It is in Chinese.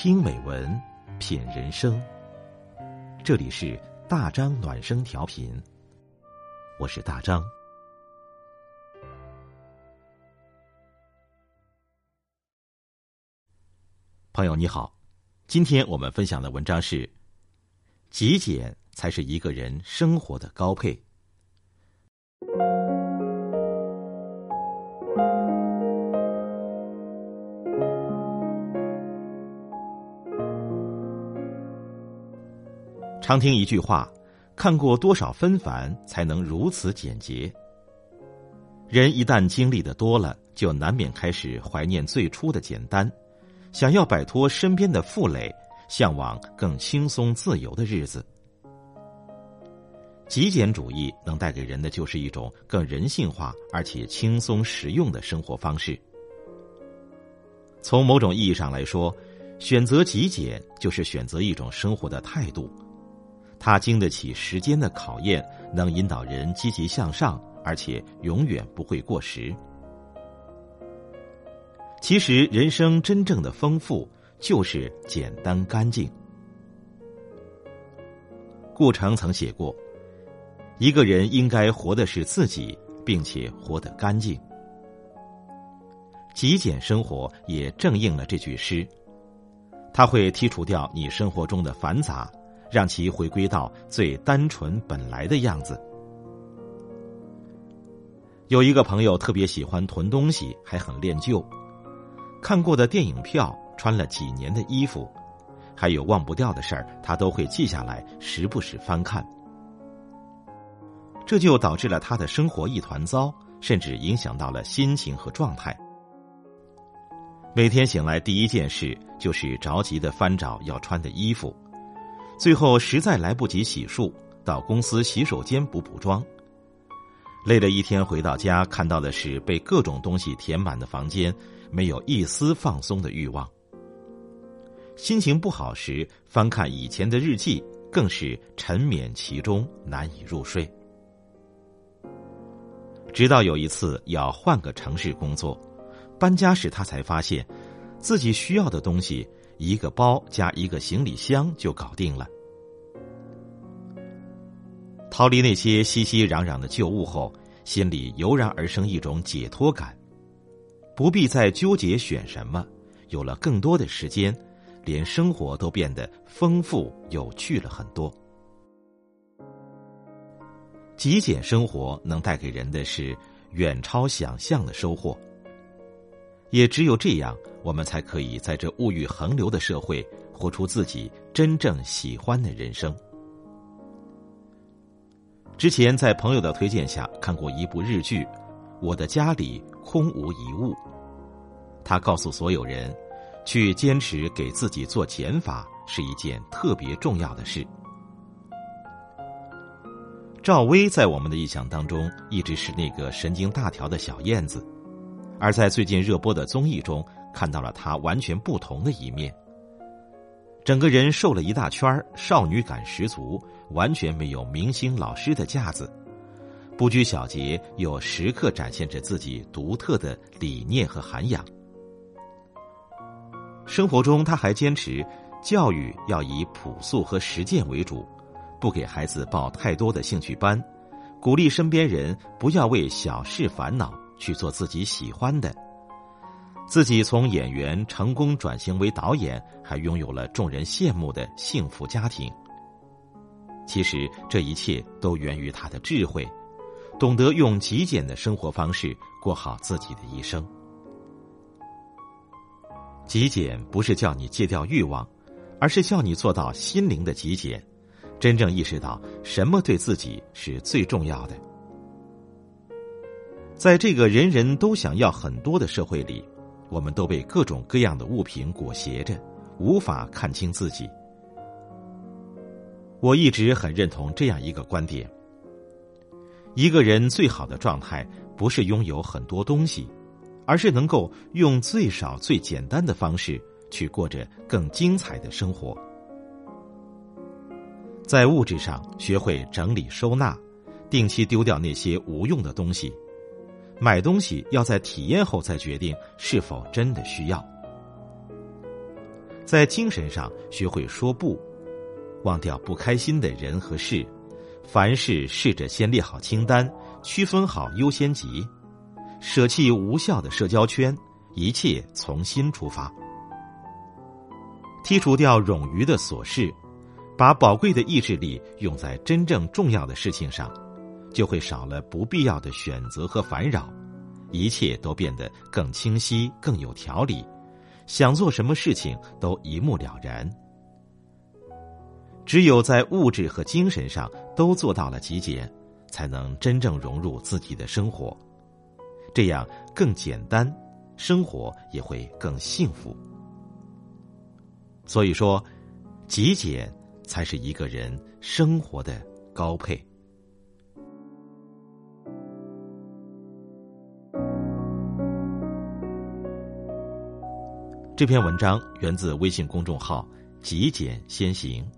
听美文，品人生。这里是大张暖声调频，我是大张。朋友你好，今天我们分享的文章是：极简才是一个人生活的高配。常听一句话，看过多少纷繁，才能如此简洁？人一旦经历的多了，就难免开始怀念最初的简单，想要摆脱身边的负累，向往更轻松自由的日子。极简主义能带给人的，就是一种更人性化而且轻松实用的生活方式。从某种意义上来说，选择极简就是选择一种生活的态度。它经得起时间的考验，能引导人积极向上，而且永远不会过时。其实，人生真正的丰富就是简单干净。顾城曾写过：“一个人应该活的是自己，并且活得干净。”极简生活也正应了这句诗，它会剔除掉你生活中的繁杂。让其回归到最单纯本来的样子。有一个朋友特别喜欢囤东西，还很恋旧，看过的电影票、穿了几年的衣服，还有忘不掉的事儿，他都会记下来，时不时翻看。这就导致了他的生活一团糟，甚至影响到了心情和状态。每天醒来第一件事就是着急的翻找要穿的衣服。最后实在来不及洗漱，到公司洗手间补补妆。累了一天回到家，看到的是被各种东西填满的房间，没有一丝放松的欲望。心情不好时，翻看以前的日记，更是沉湎其中，难以入睡。直到有一次要换个城市工作，搬家时他才发现，自己需要的东西。一个包加一个行李箱就搞定了。逃离那些熙熙攘攘的旧物后，心里油然而生一种解脱感，不必再纠结选什么，有了更多的时间，连生活都变得丰富有趣了很多。极简生活能带给人的是远超想象的收获。也只有这样，我们才可以在这物欲横流的社会，活出自己真正喜欢的人生。之前在朋友的推荐下看过一部日剧《我的家里空无一物》，他告诉所有人，去坚持给自己做减法是一件特别重要的事。赵薇在我们的印象当中，一直是那个神经大条的小燕子。而在最近热播的综艺中，看到了她完全不同的一面。整个人瘦了一大圈少女感十足，完全没有明星老师的架子，不拘小节，又时刻展现着自己独特的理念和涵养。生活中，他还坚持教育要以朴素和实践为主，不给孩子报太多的兴趣班，鼓励身边人不要为小事烦恼。去做自己喜欢的，自己从演员成功转型为导演，还拥有了众人羡慕的幸福家庭。其实这一切都源于他的智慧，懂得用极简的生活方式过好自己的一生。极简不是叫你戒掉欲望，而是叫你做到心灵的极简，真正意识到什么对自己是最重要的。在这个人人都想要很多的社会里，我们都被各种各样的物品裹挟着，无法看清自己。我一直很认同这样一个观点：一个人最好的状态，不是拥有很多东西，而是能够用最少、最简单的方式去过着更精彩的生活。在物质上学会整理收纳，定期丢掉那些无用的东西。买东西要在体验后再决定是否真的需要。在精神上学会说不，忘掉不开心的人和事，凡事试着先列好清单，区分好优先级，舍弃无效的社交圈，一切从心出发，剔除掉冗余的琐事，把宝贵的意志力用在真正重要的事情上，就会少了不必要的选择和烦扰。一切都变得更清晰、更有条理，想做什么事情都一目了然。只有在物质和精神上都做到了极简，才能真正融入自己的生活，这样更简单，生活也会更幸福。所以说，极简才是一个人生活的高配。这篇文章源自微信公众号“极简先行”。